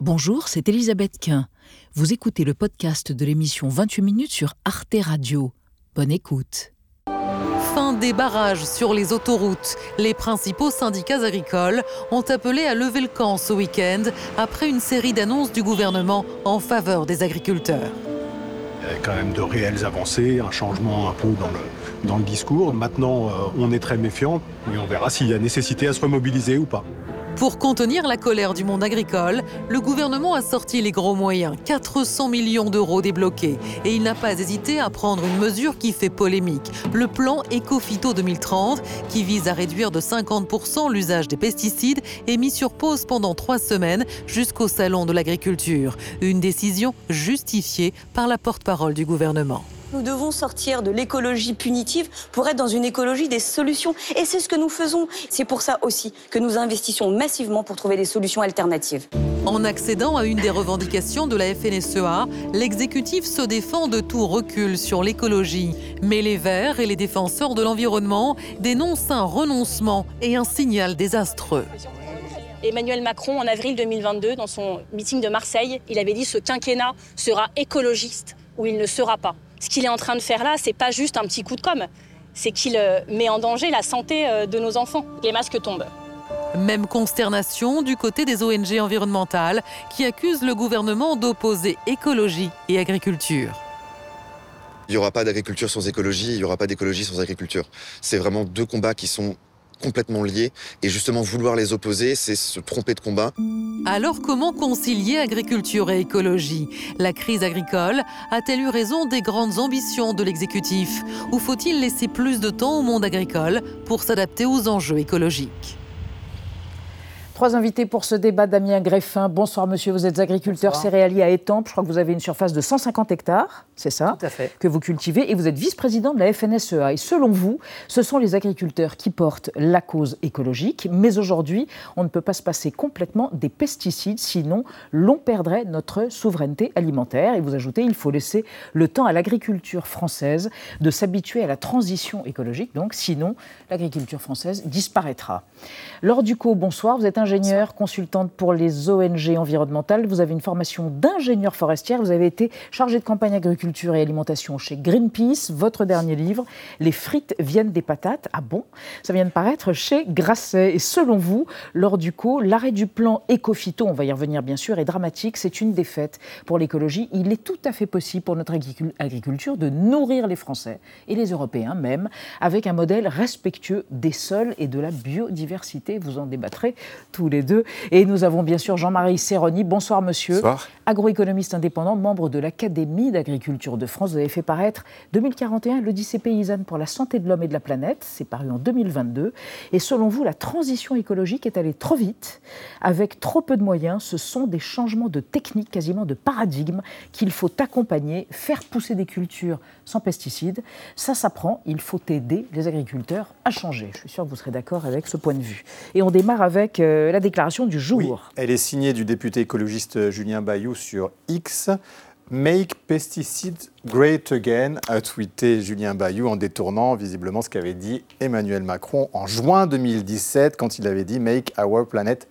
Bonjour, c'est Elisabeth Quint. Vous écoutez le podcast de l'émission 28 minutes sur Arte Radio. Bonne écoute. Fin des barrages sur les autoroutes. Les principaux syndicats agricoles ont appelé à lever le camp ce week-end après une série d'annonces du gouvernement en faveur des agriculteurs. Il y a quand même de réelles avancées, un changement un peu dans le, dans le discours. Maintenant, euh, on est très méfiant et on verra s'il y a nécessité à se remobiliser ou pas. Pour contenir la colère du monde agricole, le gouvernement a sorti les gros moyens, 400 millions d'euros débloqués. Et il n'a pas hésité à prendre une mesure qui fait polémique, le plan Ecofito 2030, qui vise à réduire de 50% l'usage des pesticides et mis sur pause pendant trois semaines jusqu'au Salon de l'agriculture. Une décision justifiée par la porte-parole du gouvernement. Nous devons sortir de l'écologie punitive pour être dans une écologie des solutions. Et c'est ce que nous faisons. C'est pour ça aussi que nous investissons massivement pour trouver des solutions alternatives. En accédant à une des revendications de la FNSEA, l'exécutif se défend de tout recul sur l'écologie. Mais les Verts et les défenseurs de l'environnement dénoncent un renoncement et un signal désastreux. Emmanuel Macron, en avril 2022, dans son meeting de Marseille, il avait dit ce quinquennat sera écologiste ou il ne sera pas ce qu'il est en train de faire là, c'est pas juste un petit coup de com', c'est qu'il euh, met en danger la santé euh, de nos enfants. Les masques tombent. Même consternation du côté des ONG environnementales qui accusent le gouvernement d'opposer écologie et agriculture. Il n'y aura pas d'agriculture sans écologie, il n'y aura pas d'écologie sans agriculture. C'est vraiment deux combats qui sont complètement liés. Et justement, vouloir les opposer, c'est se tromper de combat. Alors comment concilier agriculture et écologie? La crise agricole a-t-elle eu raison des grandes ambitions de l'exécutif? Ou faut-il laisser plus de temps au monde agricole pour s'adapter aux enjeux écologiques? Trois invités pour ce débat. Damien Greffin, bonsoir monsieur, vous êtes agriculteur céréalier à Étampes. Je crois que vous avez une surface de 150 hectares, c'est ça Tout à fait. Que vous cultivez et vous êtes vice-président de la FNSEA. Et selon vous, ce sont les agriculteurs qui portent la cause écologique. Mais aujourd'hui, on ne peut pas se passer complètement des pesticides, sinon l'on perdrait notre souveraineté alimentaire. Et vous ajoutez, il faut laisser le temps à l'agriculture française de s'habituer à la transition écologique. Donc sinon, l'agriculture française disparaîtra. Laure Ducot, bonsoir. Vous êtes un ingénieure consultante pour les ONG environnementales. Vous avez une formation d'ingénieur forestière. Vous avez été chargée de campagne agriculture et alimentation chez Greenpeace. Votre dernier livre, Les frites viennent des patates. Ah bon? Ça vient de paraître chez Grasset. Et selon vous, lors du co, l'arrêt du plan Ecofito, on va y revenir bien sûr, est dramatique. C'est une défaite pour l'écologie. Il est tout à fait possible pour notre agriculture de nourrir les Français et les Européens même avec un modèle respectueux des sols et de la biodiversité. Vous en débattrez tous les deux. Et nous avons bien sûr Jean-Marie Serroni. Bonsoir, monsieur. Bonsoir. Agroéconomiste indépendant, membre de l'Académie d'agriculture de France. Vous avez fait paraître 2041 l'Odyssée paysanne pour la santé de l'homme et de la planète. C'est paru en 2022. Et selon vous, la transition écologique est allée trop vite, avec trop peu de moyens. Ce sont des changements de technique, quasiment de paradigme, qu'il faut accompagner, faire pousser des cultures sans pesticides. Ça s'apprend. Il faut aider les agriculteurs à changer. Je suis sûr que vous serez d'accord avec ce point de vue. Et on démarre avec euh, la déclaration du jour. elle est signée du député écologiste Julien Bayou sur X. Make pesticides great again, a tweeté Julien Bayou en détournant visiblement ce qu'avait dit Emmanuel Macron en juin 2017 quand il avait dit Make our planet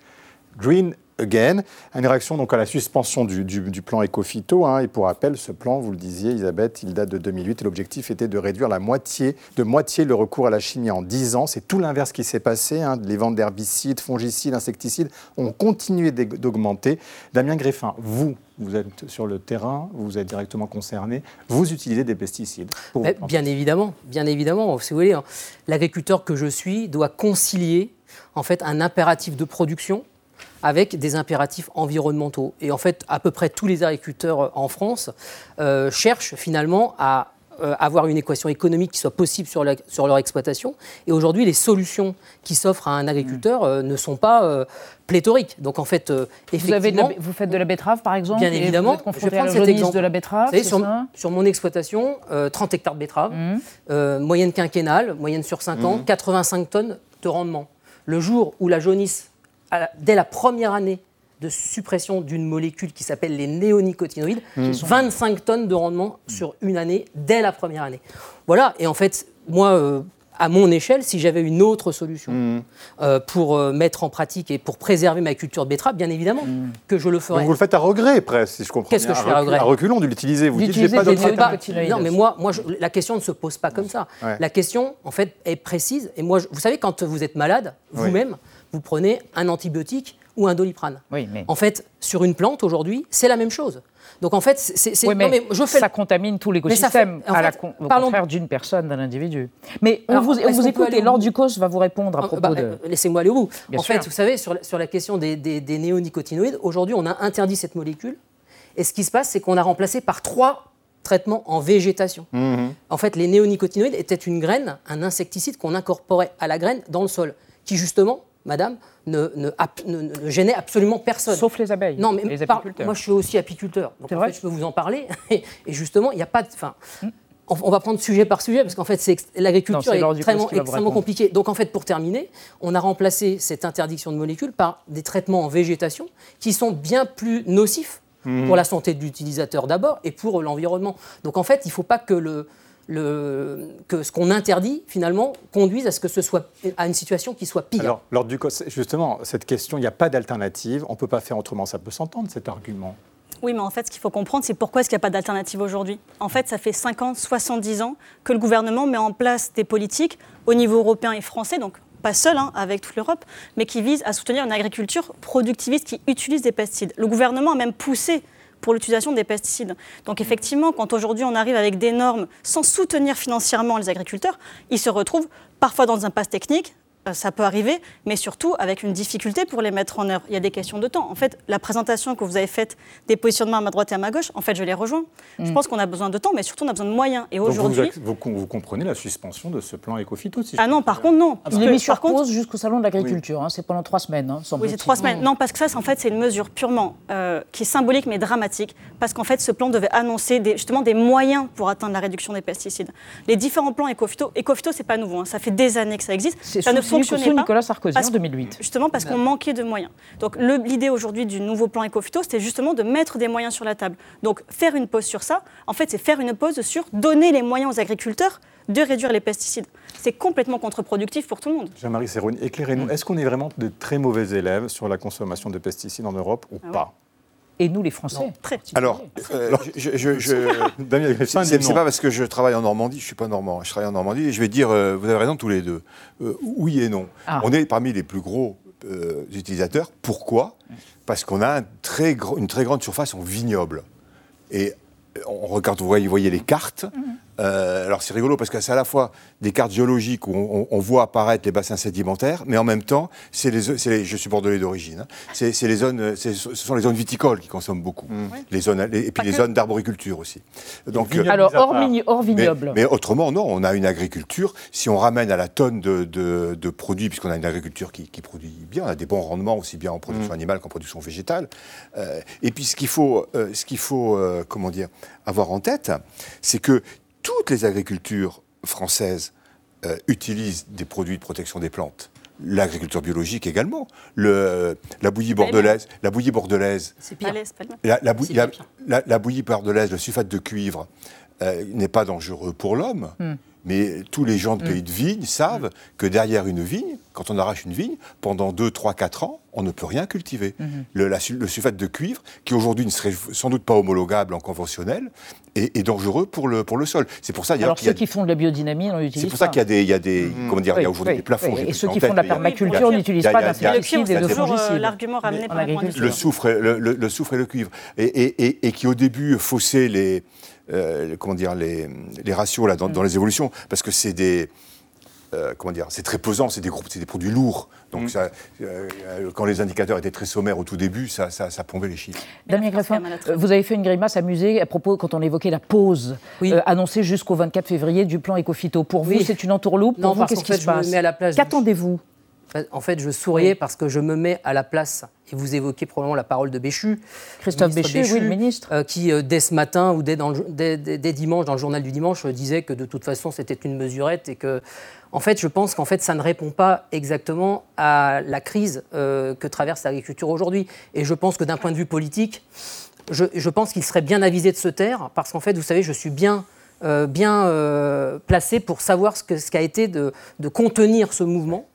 green again. Une réaction donc à la suspension du, plan Ecofito. Hein. Et pour rappel, ce plan, vous le disiez, Elisabeth, il date de 2008 et l'objectif était de réduire la moitié, de moitié le recours à la chimie en 10 ans. C'est tout l'inverse qui s'est passé. Hein. Les ventes d'herbicides, fongicides, insecticides ont continué d'augmenter. Damien Greffin, vous, vous êtes sur le terrain, vous êtes directement concerné, vous utilisez des pesticides. bien évidemment, bien évidemment. Si vous voulez, hein, l'agriculteur que je suis doit concilier en fait un impératif de production avec des impératifs environnementaux. Et en fait, à peu près tous les agriculteurs euh, en France euh, cherchent finalement à euh, avoir une équation économique qui soit possible sur, sur leur exploitation. Et aujourd'hui, les solutions qui s'offrent à un agriculteur ne sont pas pléthoriques. Donc en fait, effectivement... Vous, faites de la betterave, par exemple Bien évidemment. Vous êtes je prends cet exemple. de la betterave, sur, sur, mon exploitation, 30 hectares de betterave, mmh. moyenne quinquennale, moyenne sur 5 ans, 85 mmh. tonnes de rendement. Le jour où la jaunisse dès la première année de suppression d'une molécule qui s'appelle les néonicotinoïdes, 25 mmh. tonnes de rendement sur une année dès la première année. Voilà, et en fait, moi, euh, à mon échelle, si j'avais une autre solution Mhm. euh, pour euh, mettre en pratique et pour préserver ma culture de betterave, bien évidemment que je le ferais. Donc vous le faites à regret, presque, si je comprends Qu'est-ce que je fais à regret À reculons de l'utiliser. Vous dites, j'ai pas d'autre non, mais moi, moi je- la question ne se pose pas comme ça. Ouais. La question, en fait, est précise. Et moi, je- vous savez, quand vous êtes malade, Oui. Vous prenez un antibiotique ou un doliprane. Oui, mais, En fait, sur une plante, aujourd'hui, c'est la même chose. Donc, en fait, c'est... c'est- Oui, non, mais je fais ça contamine tout l'écosystème, fait- la con- au parlons- contraire d'une personne, d'un individu. Mais on Alors, vous, on vous écoute aller et au Laure Ducos va vous répondre à Ah, propos bah, de... euh, Laissez-moi aller au bout. Bien en sûr. fait, vous savez, sur la, sur la question des, des- des néonicotinoïdes, aujourd'hui, on a interdit cette molécule. Et ce qui se passe, c'est qu'on a remplacé par trois traitements en végétation. Mhm. En fait, les néonicotinoïdes étaient une graine, un insecticide qu'on incorporait à la graine dans le sol, qui justement, madame, ne, ne, ap- ne- ne gênait absolument personne. Sauf les abeilles, Non, mais les par- moi, je suis aussi apiculteur. Donc, C'est en vrai fait, je peux vous en parler. Et, justement, il n'y a pas de. Enfin, on, on va prendre sujet par sujet, parce qu'en fait, l'agriculture est extrêmement, compliquée. Donc, en fait, pour terminer, on a remplacé cette interdiction de molécules par des traitements en végétation qui sont bien plus nocifs Hmm. pour la santé de l'utilisateur d'abord et pour l'environnement. Donc, en fait, il ne faut pas que le. Le, que ce qu'on interdit finalement conduise à ce que ce soit à une situation qui soit pire. Alors, Lord Ducos, justement, cette question, il n'y a pas d'alternative. On ne peut pas faire autrement. Ça peut s'entendre, cet argument. Oui, mais en fait, ce qu'il faut comprendre, c'est pourquoi est-ce qu'il n'y a pas d'alternative aujourd'hui? En fait, ça fait 50, 70 ans que le gouvernement met en place des politiques au niveau européen et français, donc pas seul hein, avec toute l'Europe, mais qui visent à soutenir une agriculture productiviste qui utilise des pesticides. Le gouvernement a même poussé pour l'utilisation des pesticides. Donc effectivement, quand aujourd'hui on arrive avec des normes sans soutenir financièrement les agriculteurs, ils se retrouvent parfois dans un passe technique, ça peut arriver, mais surtout avec une difficulté pour les mettre en œuvre. Il y a des questions de temps. En fait, la présentation que vous avez faite des positionnements à ma droite et à ma gauche, en fait, je les rejoins. Je pense qu'on a besoin de temps, mais surtout on a besoin de moyens. Et vous, aujourd'hui... vous, vous comprenez la suspension de ce plan éco-phyto si Ah non, dire. par contre, non. Il est mis sur pause jusqu'au salon de l'agriculture. hein, c'est pendant trois semaines. Hein, Oui, c'est trois semaines. Non, parce que ça, c'est- en fait, c'est une mesure purement euh, qui est symbolique mais dramatique, parce qu'en fait, ce plan devait annoncer des- justement des moyens pour atteindre la réduction des pesticides. Les différents plans éco-phyto, éco-phyto, c'est pas nouveau, hein, ça fait des années que ça existe. C'est Ça ne fonctionnait sous pas. Nicolas Sarkozy parce en que- 2008. Justement parce qu'on manquait de moyens. Donc l'idée aujourd'hui du nouveau plan éco-phyto, c'était justement de mettre des moyens sur la table. Donc faire une pause sur ça, en fait, c'est faire une pause sur donner les moyens aux agriculteurs de réduire les pesticides. C'est complètement contre-productif pour tout le monde. Jean-Marie Serroni, éclairez-nous. Est-ce qu'on est vraiment de très mauvais élèves sur la consommation de pesticides en Europe ou Ah ouais. pas? Et nous, les Français. Très. Alors, euh, je, je- c'est non. pas parce que je travaille en Normandie, je suis pas normand, je travaille en Normandie, et je vais dire, euh, vous avez raison tous les deux, Euh, oui et non. Ah. On est parmi les plus gros euh, utilisateurs. Pourquoi? Parce qu'on a un très gros- une très grande surface en vignoble. Et on regarde, vous voyez, vous voyez les cartes. Euh, alors c'est rigolo parce que c'est à la fois des cartes géologiques où on, on- on voit apparaître les bassins sédimentaires, mais en même temps, c'est les, je suis bordelais d'origine, hein. c'est c'est les zones, ce sont les zones viticoles qui consomment beaucoup, les zones, les- et puis Pas les que. zones d'arboriculture aussi. Donc, euh, vignoble. Alors, hors, vignoble. mais autrement, non, on a une agriculture. Si on ramène à la tonne de, de- de produits, puisqu'on a une agriculture qui, qui produit bien, on a des bons rendements aussi bien en production animale qu'en production végétale. Euh, et puis ce qu'il faut, euh, ce qu'il faut euh, comment dire, avoir en tête, c'est que toutes les agricultures françaises euh, utilisent des produits de protection des plantes. L'agriculture biologique également. Le, la bouillie bordelaise, la bouillie bordelaise, C'est pire. la, la bouillie- la- la- bordelaise, le sulfate de cuivre, euh, n'est pas dangereux pour l'homme, mais tous les gens de pays de vigne savent que derrière une vigne, quand on arrache une vigne, pendant 2, 3, 4 ans, on ne peut rien cultiver. Le, la sul- le sulfate de cuivre, qui aujourd'hui ne serait sans doute pas homologable en conventionnel, est, est dangereux pour le, pour le sol. C'est pour ça Alors, qu'il y a- ceux qui font de la biodynamie, on l'utilise c'est pour ça qu'il y a des, il y a des comment dire, il y a aujourd'hui oui, des plafonds. oui. Et ceux qui font de la permaculture n'utilisent pas d'insecticides et c'est de toujours euh, fongicides. l'argument ramené en par la grande agriculture. le soufre, et- le, le- le soufre et le cuivre, et, et- et- et qui au début faussait les, euh, comment dire, les, les ratios là, dans, dans les évolutions, parce que c'est des, euh, comment dire, c'est très pesant, c'est des groupes, c'est des produits lourds. Donc ça, euh, quand les indicateurs étaient très sommaires au tout début, ça, ça, ça plombait les chiffres. Damien Greffin, vous avez fait une grimace amusée à propos, quand on évoquait la pause Oui. euh, annoncée jusqu'au 24 février du plan Ecofito. Pour vous, c'est une entourloupe? Non, Pour vous, parce qu'est-ce qui se passe? Qu'attendez-vous? En fait, je souriais parce que je me mets à la place, et vous évoquez probablement la parole de Béchu. Christophe Béchu, oui, le ministre. euh, qui, euh, dès ce matin ou dès, dans le- dès- dès- dès dimanche, dans le journal du dimanche, euh, disait que de toute façon, c'était une mesurette et que, en fait, je pense qu'en fait, ça ne répond pas exactement à la crise que traverse l'agriculture aujourd'hui. Et je pense que d'un point de vue politique, je, je pense qu'il serait bien avisé de se taire parce qu'en fait, vous savez, je suis bien euh, bien euh, placé pour savoir ce qu'a ce été de, de contenir ce mouvement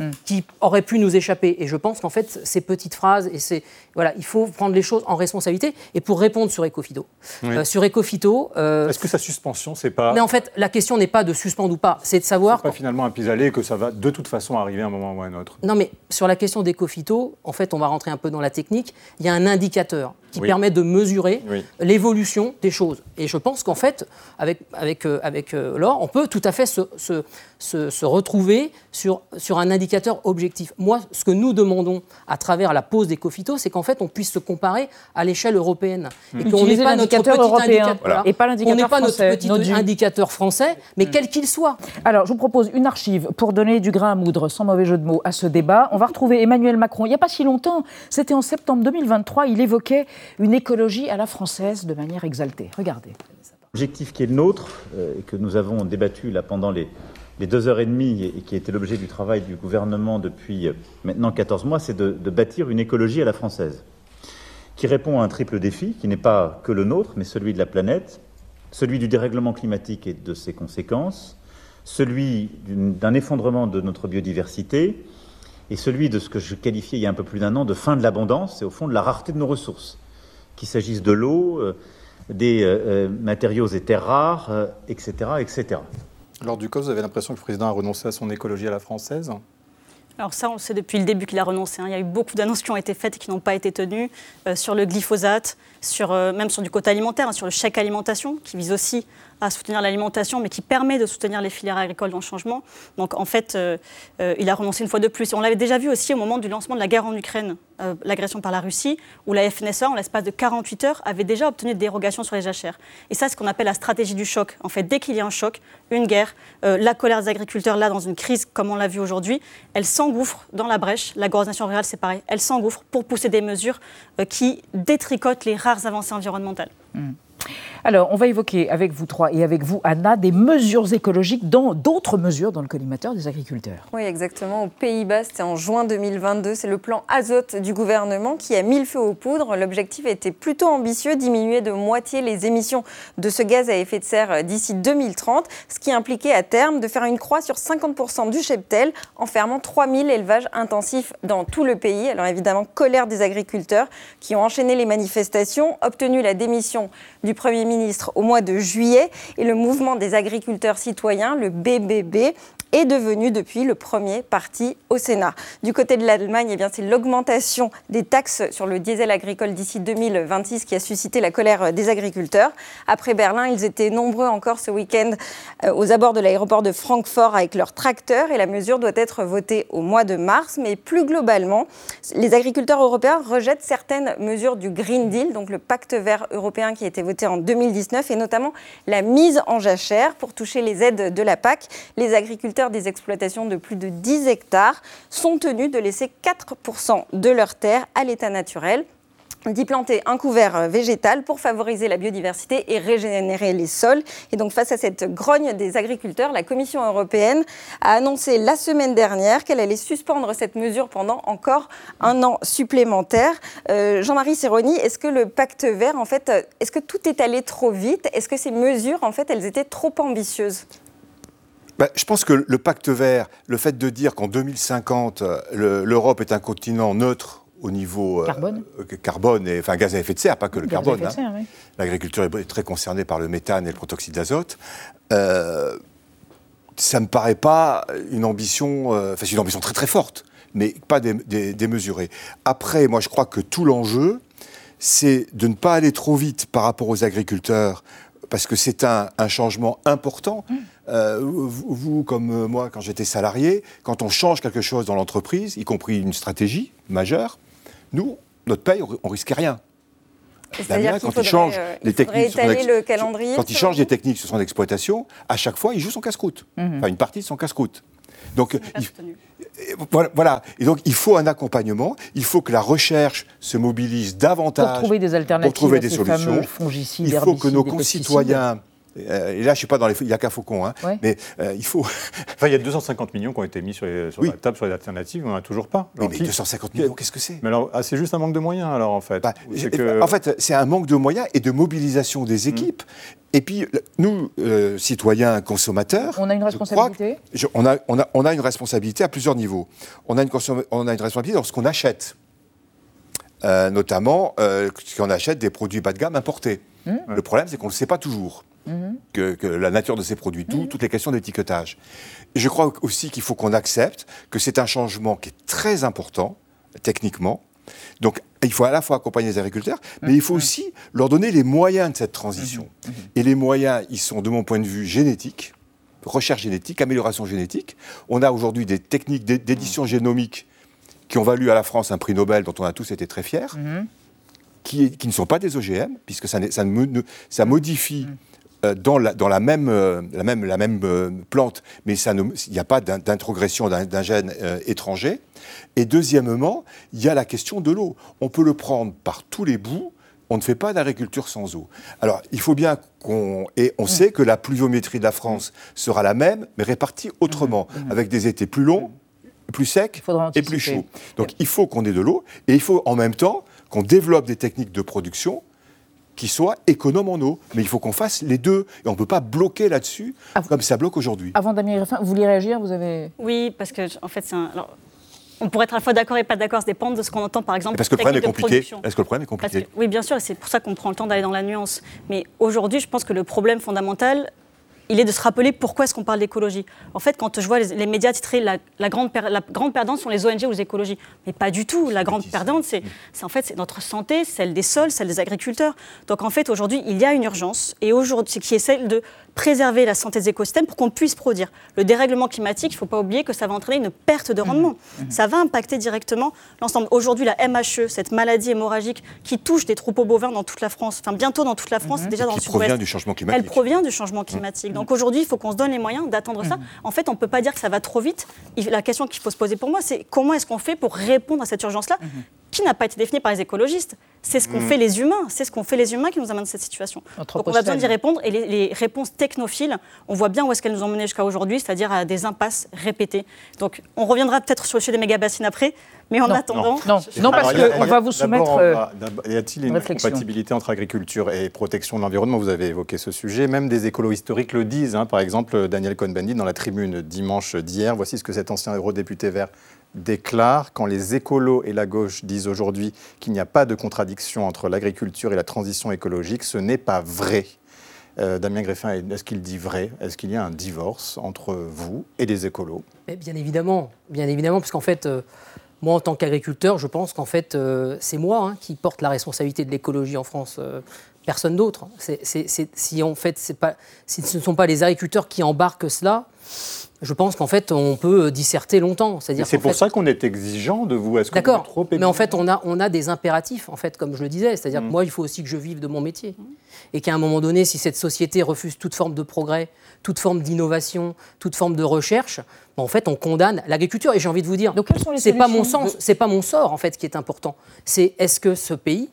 Hmm. qui aurait pu nous échapper. Et je pense qu'en fait, ces petites phrases, et c'est voilà, il faut prendre les choses en responsabilité. Et pour répondre sur Ecofito, Oui. euh, sur Ecofito, euh, Est-ce que sa suspension, c'est pas, mais en fait, la question n'est pas de suspendre ou pas, c'est de savoir. pas finalement un pis-aller et que ça va de toute façon arriver à un moment ou à un autre Non, mais sur la question d'Ecofito, en fait, on va rentrer un peu dans la technique. Il y a un indicateur qui Oui. permet de mesurer Oui. l'évolution des choses. Et je pense qu'en fait, avec, avec, euh, avec euh, Laure, on peut tout à fait se, se, se- se retrouver sur, sur un indicateur objectif. Moi, ce que nous demandons à travers la pause d'Ecofito, c'est qu'en fait, on puisse se comparer à l'échelle européenne. Et qu'on n'ait pas notre l'indicateur petit européen, indicateur- voilà. et pas l'indicateur pas notre français, petit notre indicateur français, mais Mm. quel qu'il soit. Alors, je vous propose une archive pour donner du grain à moudre, sans mauvais jeu de mots, à ce débat. On va retrouver Emmanuel Macron. Il n'y a pas si longtemps, c'était en septembre 2023, il évoquait une écologie à la française de manière exaltée. Regardez. L'objectif qui est le nôtre, euh, et que nous avons débattu là pendant les, deux heures et demie, et, qui été l'objet du travail du gouvernement depuis euh, maintenant 14 mois, c'est de, bâtir une écologie à la française, qui répond à un triple défi, qui n'est pas que le nôtre, mais celui de la planète, celui du dérèglement climatique et de ses conséquences, celui d'un effondrement de notre biodiversité, et celui de ce que je qualifiais il y a un peu plus d'un an de fin de l'abondance, et au fond de la rareté de nos ressources, qu'il s'agisse de l'eau, euh, des euh, euh, matériaux et terres rares, euh, etc., etc. Lors du COP, vous avez l'impression que le président a renoncé à son écologie à la française? Alors ça, on le sait depuis le début qu'il a renoncé. hein. Il y a eu beaucoup d'annonces qui ont été faites et qui n'ont pas été tenues euh, sur le glyphosate, sur, euh, même sur du quota alimentaire, hein, sur le chèque alimentation, qui vise aussi à soutenir l'alimentation, mais qui permet de soutenir les filières agricoles dans le changement. Donc en fait, euh, euh, il a renoncé une fois de plus. On l'avait déjà vu aussi au moment du lancement de la guerre en Ukraine, euh, l'agression par la Russie, où la FNSEA, en l'espace de 48 heures, avait déjà obtenu des dérogations sur les jachères. Et ça, c'est ce qu'on appelle la stratégie du choc. En fait, dès qu'il y a un choc, une guerre, la colère des agriculteurs, là, dans une crise comme on l'a vu aujourd'hui, elle s'engouffre dans la brèche. La coordination rurale, c'est pareil. Elle s'engouffre pour pousser des mesures qui détricotent les rares avancées environnementales. Alors, on va évoquer avec vous trois et avec vous, Anna, des mesures écologiques dans d'autres mesures dans le collimateur des agriculteurs. Oui, exactement. Aux Pays-Bas, c'était en juin 2022. C'est le plan azote du gouvernement qui a mis le feu aux poudres. L'objectif était plutôt ambitieux, diminuer de moitié les émissions de ce gaz à effet de serre d'ici 2030, ce qui impliquait à terme de faire une croix sur 50% du cheptel en fermant 3000 élevages intensifs dans tout le pays. Alors évidemment, colère des agriculteurs qui ont enchaîné les manifestations, obtenu la démission du Premier ministre au mois de juillet et le mouvement des agriculteurs citoyens, le BBB, est devenu depuis le premier parti au Sénat. Du côté de l'Allemagne, eh c'est l'augmentation des taxes sur le diesel agricole d'ici 2026 qui a suscité la colère des agriculteurs. Après Berlin, ils étaient nombreux encore ce week-end euh, aux abords de l'aéroport de Francfort avec leurs tracteurs et la mesure doit être votée au mois de mars. Mais plus globalement, les agriculteurs européens rejettent certaines mesures du Green Deal, donc le pacte vert européen qui a été voté en 2019 et notamment la mise en jachère pour toucher les aides de la PAC. Les agriculteurs des exploitations de plus de 10 hectares sont tenus de laisser 4% de leurs terres à l'état naturel d'y planter un couvert végétal pour favoriser la biodiversité et régénérer les sols. Et donc face à cette grogne des agriculteurs, la Commission européenne a annoncé la semaine dernière qu'elle allait suspendre cette mesure pendant encore un an supplémentaire. Euh, Jean-Marie Serroni, est-ce que le pacte vert, en fait, euh, est-ce que tout est allé trop vite? Est-ce que ces mesures, en fait, elles étaient trop ambitieuses? Bah, je pense que le pacte vert, le fait de dire qu'en 2050, euh, le- l'Europe est un continent neutre au niveau euh, Carbone. euh, carbone et enfin gaz à effet de serre, pas que le Gaz carbone. hein. oui. L'agriculture est très concernée par le méthane et le protoxyde d'azote. Euh, ça me paraît pas une ambition, euh, enfin c'est une ambition très très forte, mais pas dé- dé- démesurée. Après, moi je crois que tout l'enjeu, c'est de ne pas aller trop vite par rapport aux agriculteurs, parce que c'est un, un changement important. Euh, vous, vous, comme moi, quand j'étais salarié, quand on change quelque chose dans l'entreprise, y compris une stratégie majeure, nous, notre paye, on risquait rien. C'est-à-dire Damien, quand il change euh, les techniques, sur son étaler ex- le calendrier, quand il selon change les techniques sur son exploitation, à chaque fois, il joue son casse-croûte, Mhm. enfin une partie de son casse-croûte. Donc, il- voilà. Et donc, il faut un accompagnement. Il faut que la recherche se mobilise davantage Pour trouver des alternatives pour trouver des solutions. il faut que nos concitoyens et là, je suis pas dans les. Il n'y a qu'un faucon, hein. Ouais. Mais euh, il faut. Enfin, il y a 250 millions qui ont été mis sur, les- sur Oui. la table sur les alternatives, on n'en a toujours pas. Mais qui- 250 millions, qu'est-ce que c'est? Mais alors, ah, c'est juste un manque de moyens, alors, en fait. Bah, que- En fait, c'est un manque de moyens et de mobilisation des équipes. Et puis, nous, euh, citoyens, consommateurs, On a une responsabilité je- on, a, on, a, on a une responsabilité à plusieurs niveaux. On a une, consom- on a une responsabilité dans ce qu'on achète. Euh, notamment, euh, si on achète des produits bas de gamme importés. Le problème, c'est qu'on ne le sait pas toujours. Que, que la nature de ces produits, tout- toutes les questions d'étiquetage. Je crois aussi qu'il faut qu'on accepte que c'est un changement qui est très important, techniquement. Donc, il faut à la fois accompagner les agriculteurs, mais il faut aussi leur donner les moyens de cette transition. Et les moyens, ils sont, de mon point de vue, génétiques, recherche génétique, amélioration génétique. On a aujourd'hui des techniques d'é- d'édition génomique qui ont valu à la France un prix Nobel dont on a tous été très fiers, qui, qui ne sont pas des OGM, puisque ça, modifie dans, la, dans la même, euh, la même, la même euh, plante, mais il n'y a pas d'in- d'introgression d'un gène euh, étranger. Et deuxièmement, il y a la question de l'eau. On peut le prendre par tous les bouts. On ne fait pas d'agriculture sans eau. Alors, il faut bien qu'on... Et on sait que la pluviométrie de la France sera la même, mais répartie autrement, avec des étés plus longs, plus secs et plus chauds. Donc, il faut qu'on ait de l'eau, et il faut en même temps qu'on développe des techniques de production qui soient économes en eau. Mais il faut qu'on fasse les deux. Et on ne peut pas bloquer là-dessus comme ça bloque aujourd'hui. Avant Damien Griffin, vous voulez réagir Vous avez. Oui, parce que en fait, c'est un. alors, on pourrait être à la fois d'accord et pas d'accord, ça dépend de ce qu'on entend par exemple. Parce que le problème est compliqué. Est-ce que le problème est compliqué que- oui, bien sûr, et c'est pour ça qu'on prend le temps d'aller dans la nuance. Mais aujourd'hui, je pense que le problème fondamental, il est de se rappeler pourquoi est-ce qu'on parle d'écologie. En fait, quand je vois les, les médias titrer la, la grande per- la grande perdante sont les ONG ou les écologies, mais pas du tout. La grande perdante, c'est en fait c'est notre santé, celle des sols, celle des agriculteurs. Donc en fait, aujourd'hui, il y a une urgence, et aujourd'hui, c'est qui est celle de préserver la santé des écosystèmes pour qu'on puisse produire. Le dérèglement climatique, il ne faut pas oublier que ça va entraîner une perte de rendement. Ça va impacter directement l'ensemble. Aujourd'hui, la MHE, cette maladie hémorragique qui touche des troupeaux bovins dans toute la France, enfin bientôt dans toute la France, déjà dans le sud-ouest. provient du changement climatique. Elle provient du changement climatique. Donc aujourd'hui, il faut qu'on se donne les moyens d'attendre ça. En fait, on ne peut pas dire que ça va trop vite. La question qu'il faut se poser pour moi, c'est comment est-ce qu'on fait pour répondre à cette urgence-là? Qui n'a pas été définie par les écologistes. C'est ce qu'ont Mhm. fait les humains. C'est ce qu'ont fait les humains qui nous amènent à cette situation. Donc on a besoin d'y répondre. Et les, les réponses technophiles, on voit bien où est-ce qu'elles nous ont menés jusqu'à aujourd'hui, c'est-à-dire à des impasses répétées. Donc on reviendra peut-être sur le sujet des méga-bassines après. Mais en Non, attendant... non, je- non, parce qu'on va vous soumettre, on euh, Y a-t-il une une réflexion. compatibilité entre agriculture et protection de l'environnement? Vous avez évoqué ce sujet. Même des écolos historiques le disent. hein. Par exemple, Daniel Cohn-Bendit, dans la tribune dimanche d'hier, voici ce que cet ancien eurodéputé vert déclare. Quand les écolos et la gauche disent aujourd'hui qu'il n'y a pas de contradiction entre l'agriculture et la transition écologique, ce n'est pas vrai. Euh, Damien Greffin, est-ce qu'il dit vrai? Est-ce qu'il y a un divorce entre vous et les écolos? Bien évidemment, bien évidemment, parce qu'en fait, euh, moi en tant qu'agriculteur, je pense qu'en fait, euh, c'est moi hein, qui porte la responsabilité de l'écologie en France. Euh, personne d'autre. Si en fait, c'est pas, si ce ne sont pas les agriculteurs qui embarquent cela, je pense qu'en fait, on peut disserter longtemps. C'est pour fait- ça qu'on est exigeant de vous. Est-ce D'accord, trop mais en fait, on a, on a des impératifs, en fait, comme je le disais. C'est-à-dire Mm. que moi, il faut aussi que je vive de mon métier. Et qu'à un moment donné, si cette société refuse toute forme de progrès, toute forme d'innovation, toute forme de recherche, ben, en fait, on condamne l'agriculture. Et j'ai envie de vous dire, c'est pas mon sens, c'est pas mon sort, en fait, qui est important. C'est est-ce que ce pays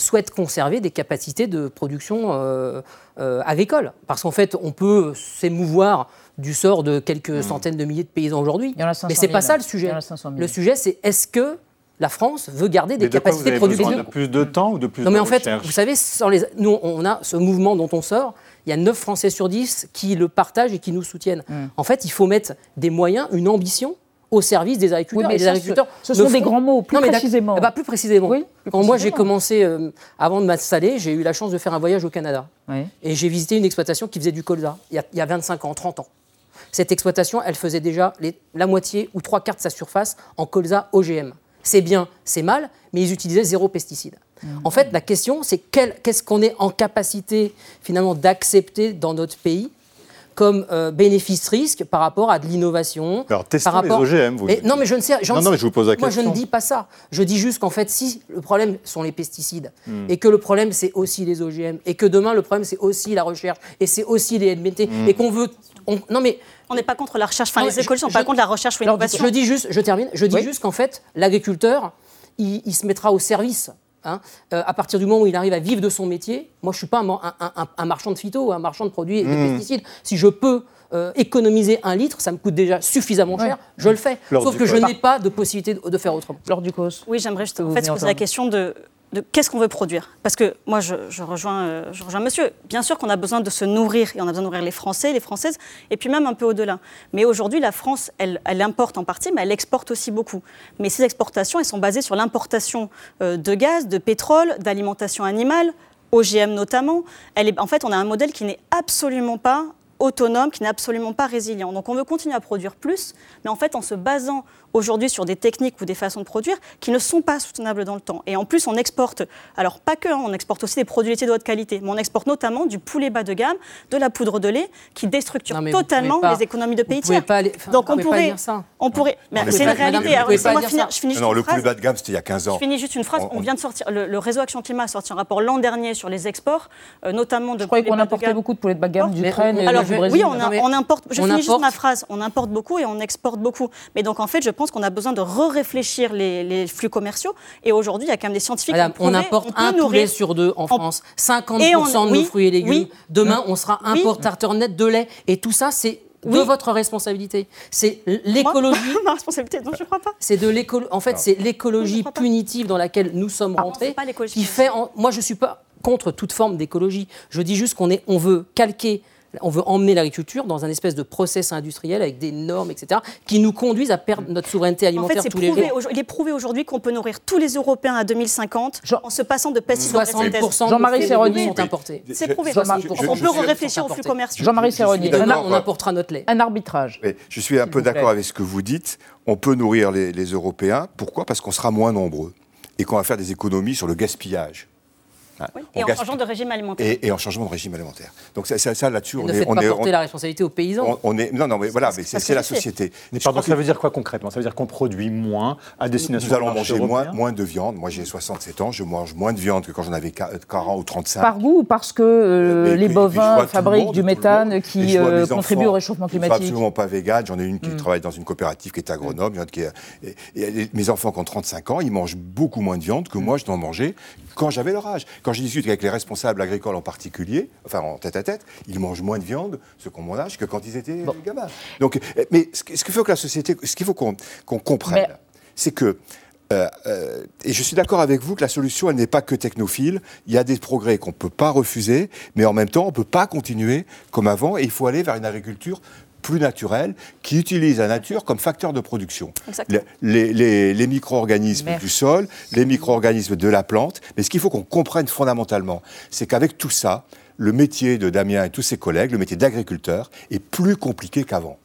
souhaite conserver des capacités de production euh, euh, agricole. Parce qu'en fait, on peut s'émouvoir du sort de quelques centaines de milliers de paysans aujourd'hui. en a 500 Mais c'est pas 000. ça le sujet. y en a 500 000. Le sujet, c'est est-ce que la France veut garder des Mais de quoi vous capacités avez de production besoin? De plus de temps ou de plus Non, de mais en fait, vous savez, sans les... nous, on a ce mouvement dont on sort. Il y a 9 Français sur 10 qui le partagent et qui nous soutiennent. Mm. En fait, il faut mettre des moyens, une ambition au service des agriculteurs. Oui, mais et les ça, agriculteurs ce- sont des grands mots, plus Non, mais d'ac- précisément. Eh ben, plus précisément. Oui, plus Quand moi j'ai commencé, euh, avant de m'installer, j'ai eu la chance de faire un voyage au Canada. Oui. Et j'ai visité une exploitation qui faisait du colza, il y a, il y a 25 ans, 30 ans. Cette exploitation, elle faisait déjà les- la moitié ou trois quarts de sa surface en colza OGM. C'est bien, c'est mal, mais ils utilisaient zéro pesticide. En fait, la question, c'est qu'est-ce qu'on est en capacité finalement d'accepter dans notre pays comme euh, bénéfice-risque par rapport à de l'innovation. Alors, testons par les rapport- OGM, vous Mais- dites. non, mais je ne sais. Non, non, mais je vous pose la Moi, je ne dis pas ça. Je dis juste qu'en fait, si le problème sont les pesticides Hmm. et que le problème c'est aussi les OGM et que demain le problème c'est aussi la recherche et c'est aussi les LMT Hmm. et qu'on veut. on- non mais On n'est pas contre la recherche, enfin Non, les écologistes ne sont je- pas contre la recherche ou l'innovation. Je dis juste, je termine, je dis Oui. juste qu'en fait, l'agriculteur, il, il se mettra au service Hein, euh, à partir du moment où il arrive à vivre de son métier, moi je ne suis pas un, marchand de phyto, un marchand de produits et de mmh. pesticides. Si je peux euh, économiser un litre, ça me coûte déjà suffisamment cher, je le fais. Sauf que je n'ai pas de possibilité de, faire autrement. Lors du cause. Oui, j'aimerais juste en fait, se poser la question de de qu'est-ce qu'on veut produire. Parce que moi, je, rejoins, euh, je rejoins monsieur. Bien sûr qu'on a besoin de se nourrir, et on a besoin de nourrir les Français, les Françaises, et puis même un peu au-delà. Mais aujourd'hui, la France, elle, importe en partie, mais elle exporte aussi beaucoup. Mais ces exportations, elles sont basées sur l'importation euh, de gaz, de pétrole, d'alimentation animale, OGM notamment. En fait, on a un modèle qui n'est absolument pas autonome, qui n'est absolument pas résilient. Donc on veut continuer à produire plus, mais en fait en se basant aujourd'hui sur des techniques ou des façons de produire qui ne sont pas soutenables dans le temps. Et en plus, on exporte, alors pas que, hein, on exporte aussi des produits laitiers de haute qualité, mais on exporte notamment du poulet bas de gamme, de la poudre de lait, qui déstructure totalement les économies de pays tiers. Donc on pourrait, on pourrait, c'est une réalité. moi finir, je finis non, le poulet bas de gamme, c'était il y a 15 ans. Je finis juste une phrase. On, vient de sortir, le, réseau Action Climat a sorti un rapport l'an dernier sur les exports, euh, notamment de. Je croyais qu'on importait beaucoup de poulet de bas de gamme d'Ukraine et Brésil. Oui, on importe. Je finis juste ma phrase. On importe beaucoup et on exporte beaucoup. Mais donc en fait, je pense qu'on a besoin de réfléchir les, flux commerciaux. Et aujourd'hui, il y a quand même des scientifiques qui On importe un poulet sur deux en France, 50% de nos fruits et légumes. Demain, on sera importateur net de lait. Et tout ça, c'est de votre responsabilité. C'est l'écologie. Ma responsabilité, non, je ne crois pas. C'est de l'écologie. En fait, c'est l'écologie punitive dans laquelle nous sommes ah, rentrés. qui fait. Moi, je ne suis pas contre toute forme d'écologie. Je dis juste qu'on est, on veut calquer on veut emmener l'agriculture dans un espèce de process industriel avec des normes, etc., qui nous conduisent à perdre notre souveraineté alimentaire tous les jours. Il est prouvé aujourd'hui qu'on peut nourrir tous les Européens à 2050 en se passant de pesticides 60% Jean-Marie Serroni sont importés. C'est prouvé. on peut réfléchir aux flux commerciaux. Jean-Marie Serroni, on importera notre lait. Un arbitrage. je suis un peu d'accord avec ce que vous dites. On peut nourrir les, les Européens. Pourquoi? Parce qu'on sera moins nombreux et qu'on va faire des économies sur le gaspillage. Et en changeant de régime alimentaire. Et, en changeant de régime alimentaire. Donc ça, ça, là-dessus, on ne est, on pas porter la responsabilité aux paysans. On, est, non, non, mais voilà, mais c'est la société. Mais pardon, ça veut dire quoi concrètement? Ça veut dire qu'on produit moins à destination. Nous allons manger moins, moins de viande. Moi, j'ai 67 ans, je mange moins de viande que quand j'en avais 40 ou 35. Par goût ou parce que euh, les bovins fabriquent du méthane qui euh, contribue au réchauffement climatique Je ne suis absolument pas végane. J'en ai une qui mm. travaille dans une coopérative qui est agronome. mes enfants qui ont 35 ans, ils mangent beaucoup moins de viande que moi, je dois manger quand j'avais leur âge. Quand je discute avec les responsables agricoles en particulier, enfin en tête à tête, ils mangent moins de viande, ceux qui ont mon âge, que quand ils étaient gamins. Donc, euh, mais ce qu'il faut que la société, ce qu'il faut qu'on comprenne, c'est que euh, euh, et je suis d'accord avec vous que la solution, elle n'est pas que technophile. Il y a des progrès qu'on ne peut pas refuser, mais en même temps, on ne peut pas continuer comme avant, et il faut aller vers une agriculture plus naturelle, qui utilise la nature comme facteur de production. Les, micro-organismes du sol, les micro-organismes de la plante. Mais ce qu'il faut qu'on comprenne fondamentalement, c'est qu'avec tout ça, le métier de Damien et tous ses collègues, le métier d'agriculteur, est plus compliqué qu'avant.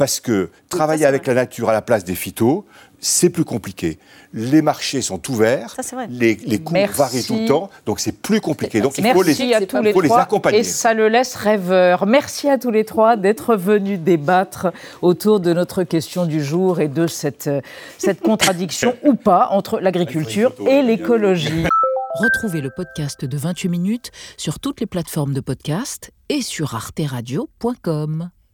Parce que travailler avec la nature à la place des phytos, c'est plus compliqué. Les marchés sont ouverts, les, les coûts varient tout le temps, donc c'est plus compliqué. Donc il faut, les, à tous les, accompagner. Et ça le laisse rêveur. Merci à tous les trois d'être venus débattre autour de notre question du jour et de cette, cette contradiction ou pas entre l'agriculture et l'écologie. Retrouvez le podcast de 28 minutes sur toutes les plateformes de podcast et sur arteradio.com.